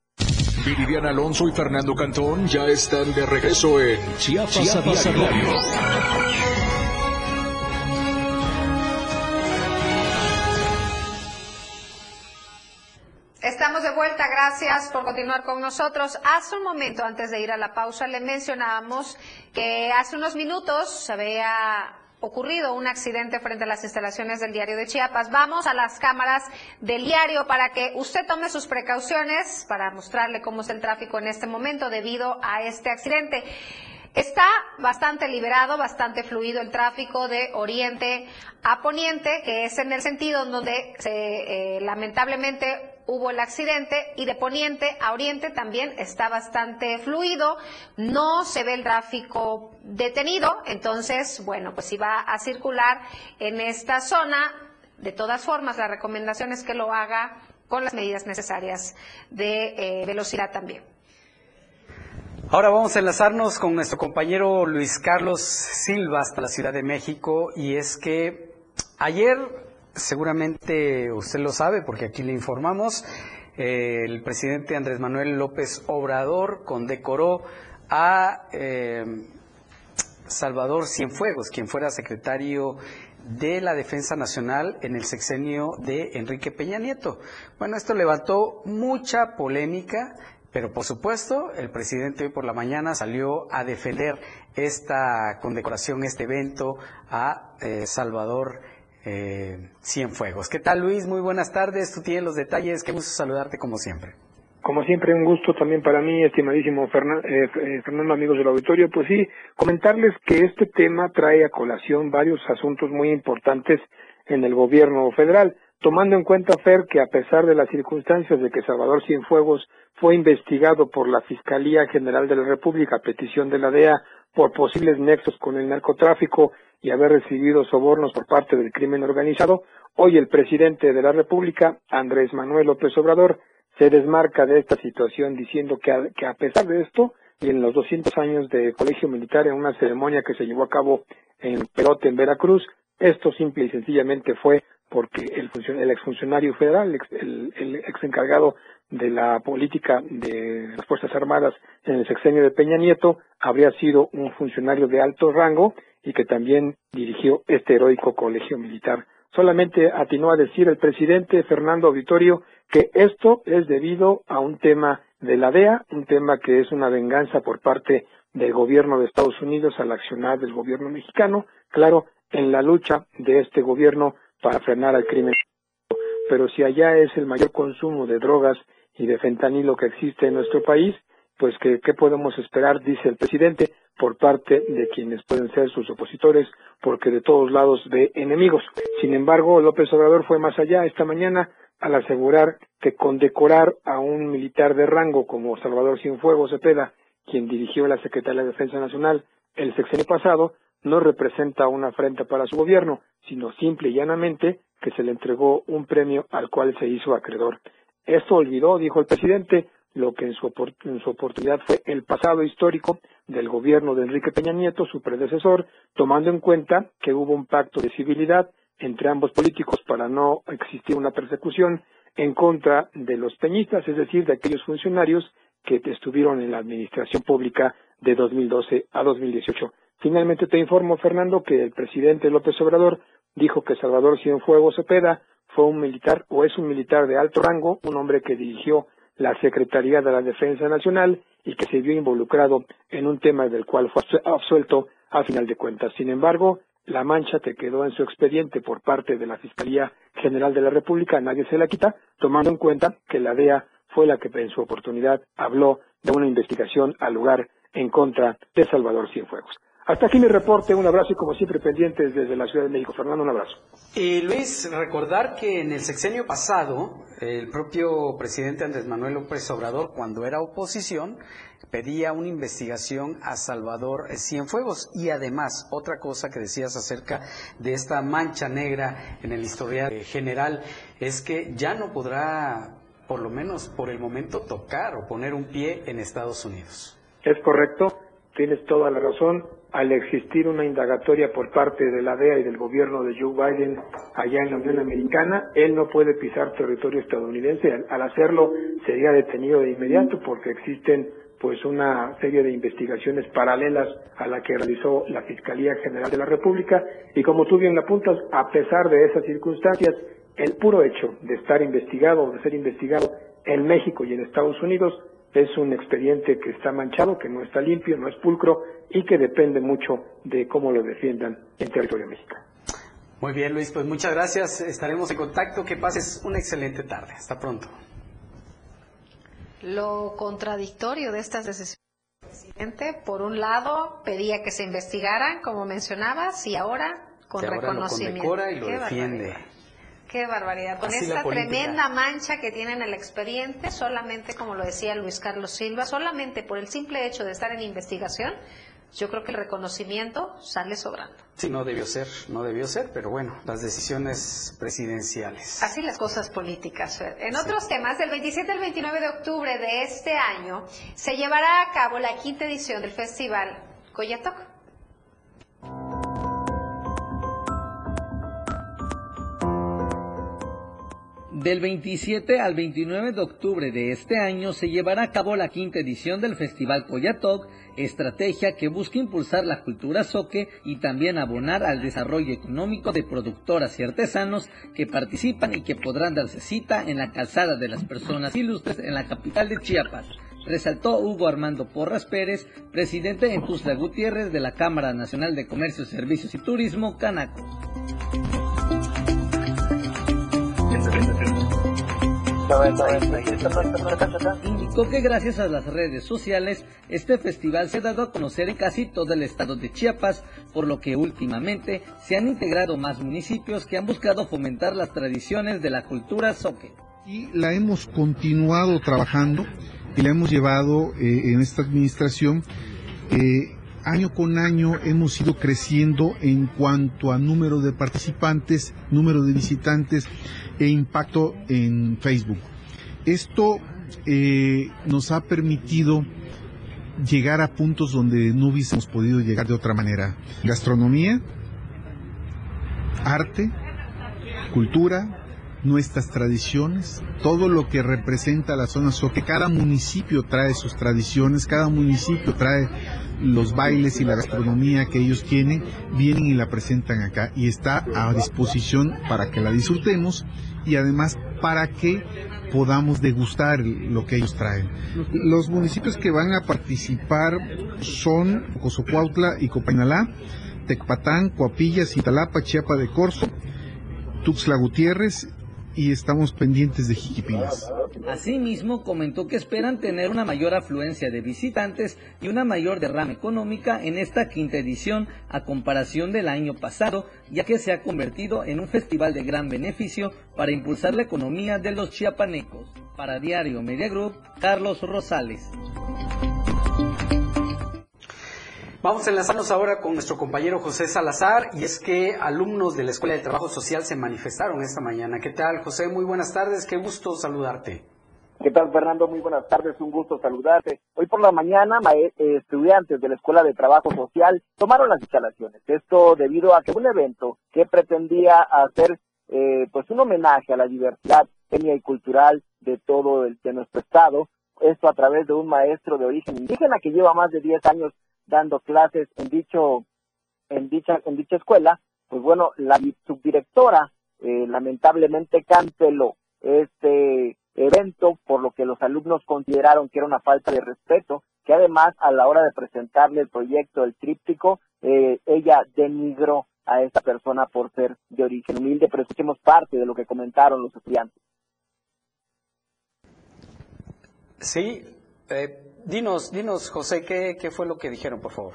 Viridiana Alonso y Fernando Cantón ya están de regreso en Chiapas, a diario. Estamos de vuelta, gracias por continuar con nosotros. Hace un momento, antes de ir a la pausa, le mencionábamos que hace unos minutos se había ocurrido un accidente frente a las instalaciones del diario de Chiapas. Vamos a las cámaras del diario para que usted tome sus precauciones para mostrarle cómo es el tráfico en este momento debido a este accidente. Está bastante liberado, bastante fluido el tráfico de oriente a poniente, que es en el sentido en donde se, eh, lamentablemente hubo el accidente y de poniente a oriente también está bastante fluido, no se ve el tráfico detenido, entonces, bueno, pues si va a circular en esta zona, de todas formas, la recomendación es que lo haga con las medidas necesarias de eh, velocidad también. Ahora vamos a enlazarnos con nuestro compañero Luis Carlos Silva hasta la Ciudad de México y es que ayer, seguramente usted lo sabe porque aquí le informamos, eh, el presidente Andrés Manuel López Obrador condecoró a eh, Salvador Cienfuegos, quien fuera secretario de la Defensa Nacional en el sexenio de Enrique Peña Nieto. Bueno, esto levantó mucha polémica pero por supuesto, el presidente hoy por la mañana salió a defender esta condecoración, este evento a eh, Salvador eh, Cienfuegos. ¿Qué tal Luis? Muy buenas tardes, tú tienes los detalles, qué gusto saludarte como siempre. Como siempre, un gusto también para mí, estimadísimo eh, eh, Fernando, amigos del auditorio. Pues sí, comentarles que este tema trae a colación varios asuntos muy importantes en el gobierno federal tomando en cuenta, Fer, que a pesar de las circunstancias de que Salvador Cienfuegos fue investigado por la Fiscalía General de la República a petición de la DEA por posibles nexos con el narcotráfico y haber recibido sobornos por parte del crimen organizado, hoy el presidente de la República, Andrés Manuel López Obrador, se desmarca de esta situación diciendo que a, pesar de esto, y en los 200 años de colegio militar en una ceremonia que se llevó a cabo en Perote, en Veracruz, esto simple y sencillamente fue porque el, el exfuncionario federal, el, el ex encargado de la política de las Fuerzas Armadas en el sexenio de Peña Nieto, habría sido un funcionario de alto rango y que también dirigió este heroico colegio militar. Solamente atinó a decir el presidente Fernando Auditorio que esto es debido a un tema de la DEA, un tema que es una venganza por parte del gobierno de Estados Unidos al accionar del gobierno mexicano, claro, en la lucha de este gobierno para frenar al crimen. Pero si allá es el mayor consumo de drogas y de fentanilo que existe en nuestro país, pues que, ¿qué podemos esperar? Dice el presidente, por parte de quienes pueden ser sus opositores, porque de todos lados ve enemigos. Sin embargo, López Obrador fue más allá esta mañana al asegurar que condecorar a un militar de rango como Salvador Cienfuegos Cepeda, quien dirigió la Secretaría de Defensa Nacional el sexenio pasado, no representa una afrenta para su gobierno, sino simple y llanamente que se le entregó un premio al cual se hizo acreedor. Esto olvidó, dijo el presidente, lo que en su, en su, oportunidad fue el pasado histórico del gobierno de Enrique Peña Nieto, su predecesor, tomando en cuenta que hubo un pacto de civilidad entre ambos políticos para no existir una persecución en contra de los peñistas, es decir, de aquellos funcionarios que estuvieron en la administración pública de 2012 a 2018. Finalmente te informo, Fernando, que el presidente López Obrador dijo que Salvador Cienfuegos Cepeda fue un militar o es un militar de alto rango, un hombre que dirigió la Secretaría de la Defensa Nacional y que se vio involucrado en un tema del cual fue absuelto a final de cuentas. Sin embargo, la mancha te quedó en su expediente por parte de la Fiscalía General de la República, nadie se la quita, tomando en cuenta que la DEA fue la que en su oportunidad habló de una investigación al lugar en contra de Salvador Cienfuegos. Hasta aquí mi reporte, un abrazo y como siempre pendientes desde la Ciudad de México. Fernando, un abrazo. Y Luis, recordar que en el sexenio pasado, el propio presidente Andrés Manuel López Obrador, cuando era oposición, pedía una investigación a Salvador Cienfuegos. Y además, otra cosa que decías acerca de esta mancha negra en el historial general, es que ya no podrá, por lo menos por el momento, tocar o poner un pie en Estados Unidos. Es correcto, tienes toda la razón al existir una indagatoria por parte de la DEA y del gobierno de Joe Biden allá en la Unión Americana, él no puede pisar territorio estadounidense. Al, hacerlo sería detenido de inmediato porque existen pues una serie de investigaciones paralelas a la que realizó la Fiscalía General de la República y como tú bien apuntas, a pesar de esas circunstancias, el puro hecho de estar investigado o de ser investigado en México y en Estados Unidos es un expediente que está manchado, que no está limpio, no es pulcro y que depende mucho de cómo lo defiendan en territorio mexicano. Muy bien, Luis, pues muchas gracias. Estaremos en contacto. Que pases una excelente tarde. Hasta pronto. Lo contradictorio de estas decisiones del presidente, por un lado, pedía que se investigaran, como mencionabas, y ahora con Que ahora lo reconocimiento. condecora y lo Qué defiende. barbaridad. Qué barbaridad. Con Así esta tremenda mancha que tiene en el expediente, solamente, como lo decía Luis Carlos Silva, solamente por el simple hecho de estar en investigación, yo creo que el reconocimiento sale sobrando. Sí, no debió ser, no debió ser, pero bueno, las decisiones presidenciales. Así las cosas políticas. Fer. En otros temas, del 27 al 29 de octubre de este año se llevará a cabo la quinta edición del festival Coyatoc. Del 27 al 29 de octubre de este año se llevará a cabo la quinta edición del Festival Coyatoc, estrategia que busca impulsar la cultura soque y también abonar al desarrollo económico de productoras y artesanos que participan y que podrán darse cita en la calzada de las personas ilustres en la capital de Chiapas. Resaltó Hugo Armando Porras Pérez, presidente en Tuzla Gutiérrez de la Cámara Nacional de Comercio, Servicios y Turismo, Canaco. Indicó que gracias a las redes sociales, este festival se ha dado a conocer en casi todo el estado de Chiapas, por lo que últimamente se han integrado más municipios que han buscado fomentar las tradiciones de la cultura soque. y la hemos continuado trabajando y la hemos llevado eh, en esta administración. Eh, año con año hemos ido creciendo en cuanto a número de participantes, número de visitantes e impacto en Facebook. Esto eh, nos ha permitido llegar a puntos donde no hubiésemos podido llegar de otra manera. Gastronomía, arte, cultura, nuestras tradiciones, todo lo que representa la zona que Cada municipio trae sus tradiciones, cada municipio trae los bailes y la gastronomía que ellos tienen, vienen y la presentan acá y está a disposición para que la disfrutemos y además para que podamos degustar lo que ellos traen. Los municipios que van a participar son Cozocuautla y Copainalá, Tecpatán, Coapillas, Italapa, Chiapa de Corzo, Tuxtla Gutiérrez y estamos pendientes de Jiquipilas. Asimismo, comentó que esperan tener una mayor afluencia de visitantes y una mayor derrama económica en esta quinta edición a comparación del año pasado, ya que se ha convertido en un festival de gran beneficio para impulsar la economía de los chiapanecos. Para Diario Media Group, Carlos Rosales. Vamos a enlazarnos ahora con nuestro compañero José Salazar y es que alumnos de la Escuela de Trabajo Social se manifestaron esta mañana. ¿Qué tal, José? Muy buenas tardes, qué gusto saludarte. ¿Qué tal, Fernando? Muy buenas tardes, un gusto saludarte. Hoy por la mañana, eh, estudiantes de la Escuela de Trabajo Social tomaron las instalaciones. Esto debido a que un evento que pretendía hacer eh, pues un homenaje a la diversidad etnia y cultural de todo el, de nuestro estado, esto a través de un maestro de origen indígena que lleva más de 10 años dando clases en dicho en dicha en dicha escuela, pues bueno, la di- subdirectora eh, lamentablemente canceló este evento por lo que los alumnos consideraron que era una falta de respeto, que además a la hora de presentarle el proyecto del tríptico, eh, ella denigró a esta persona por ser de origen humilde, pero escuchemos parte de lo que comentaron los estudiantes. Sí, eh, dinos, dinos, José, ¿qué, ¿qué fue lo que dijeron, por favor?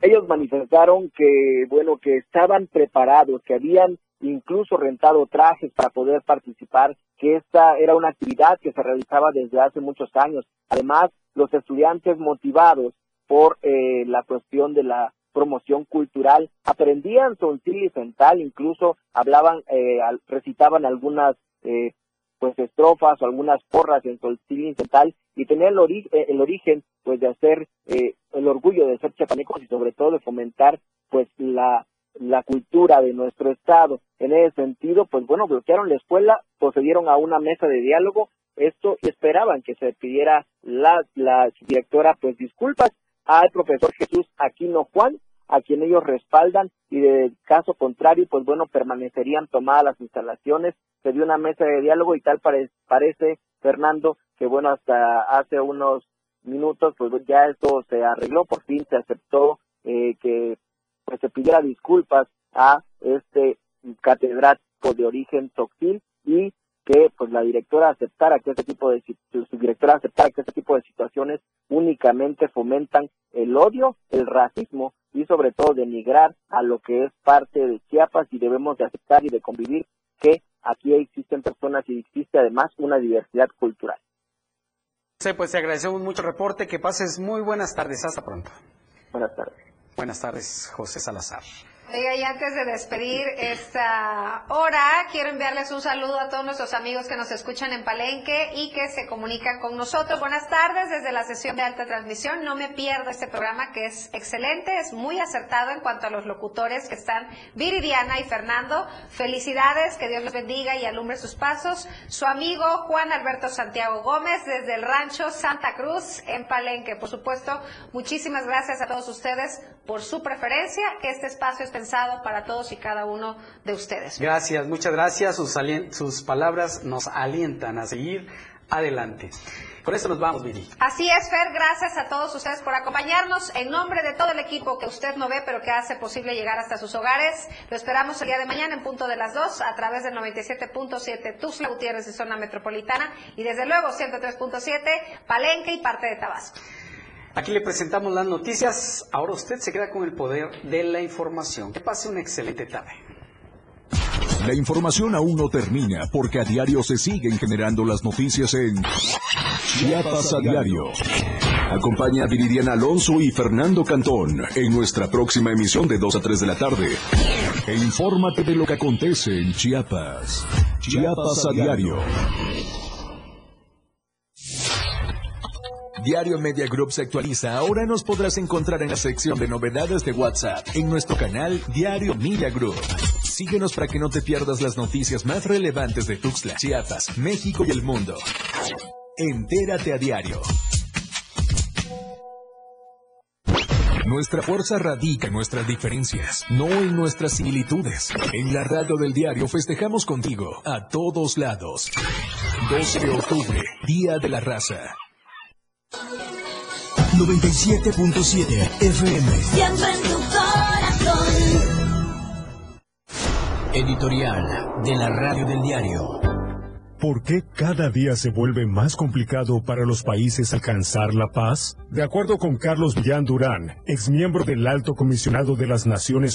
Ellos manifestaron que, bueno, que estaban preparados, que habían incluso rentado trajes para poder participar, que esta era una actividad que se realizaba desde hace muchos años. Además, los estudiantes motivados por eh, la cuestión de la promoción cultural aprendían sontil y central, incluso hablaban, eh, recitaban algunas eh, pues estrofas o algunas porras en soltil y central y tenían el, ori- eh, el origen pues de hacer eh, el orgullo de ser chiapanecos y sobre todo de fomentar pues la la cultura de nuestro estado. En ese sentido, pues bueno, bloquearon la escuela, procedieron a una mesa de diálogo, esto y esperaban que se pidiera la, la directora pues disculpas al profesor Jesús Aquino Juan, a quien ellos respaldan y de caso contrario, pues bueno, permanecerían tomadas las instalaciones, se dio una mesa de diálogo y tal pare- parece, Fernando, que bueno, hasta hace unos minutos, pues ya esto se arregló, por fin se aceptó eh, que pues se pidiera disculpas a este catedrático de origen toxil y que pues la directora aceptara que este tipo de su directora aceptara que este tipo de situaciones únicamente fomentan el odio, el racismo y sobre todo denigrar a lo que es parte de Chiapas y debemos de aceptar y de convivir que aquí existen personas y existe además una diversidad cultural. Sí, pues te agradecemos mucho el reporte, que pases muy buenas tardes, hasta pronto. Buenas tardes. Buenas tardes, José Salazar. Y antes de despedir esta hora, quiero enviarles un saludo a todos nuestros amigos que nos escuchan en Palenque y que se comunican con nosotros. Buenas tardes desde la sesión de alta transmisión. No me pierdo este programa que es excelente, es muy acertado en cuanto a los locutores que están Viridiana y Fernando. Felicidades, que Dios los bendiga y alumbre sus pasos. Su amigo Juan Alberto Santiago Gómez desde el rancho Santa Cruz en Palenque. Por supuesto, muchísimas gracias a todos ustedes por su preferencia. Este espacio es pensado para todos y cada uno de ustedes. Gracias, muchas gracias. Sus, sus palabras nos alientan a seguir adelante. Con esto nos vamos, Viri. Así es, Fer. Gracias a todos ustedes por acompañarnos. En nombre de todo el equipo que usted no ve, pero que hace posible llegar hasta sus hogares, lo esperamos el día de mañana en punto de las 2 a través del 97.7 Tuxtla Gutiérrez de zona metropolitana y desde luego 103.7 Palenque y parte de Tabasco. Aquí le presentamos las noticias. Ahora usted se queda con el poder de la información. Que pase una excelente tarde. La información aún no termina porque a diario se siguen generando las noticias en Chiapas a diario. Acompaña a Viridiana Alonso y Fernando Cantón en nuestra próxima emisión de 2 a 3 de la tarde. E infórmate de lo que acontece en Chiapas. Chiapas a diario. Diario Media Group se actualiza. Ahora nos podrás encontrar en la sección de novedades de WhatsApp en nuestro canal Diario Media Group. Síguenos para que no te pierdas las noticias más relevantes de Tuxtla, Chiapas, México y el mundo. Entérate a diario. Nuestra fuerza radica en nuestras diferencias, no en nuestras similitudes. En la radio del diario festejamos contigo, a todos lados. 12 de octubre, Día de la Raza. 97.7 FM. Siempre en tu corazón. Editorial de la Radio del Diario. ¿Por qué cada día se vuelve más complicado para los países alcanzar la paz? De acuerdo con Carlos Villán Durán, exmiembro del Alto Comisionado de las Naciones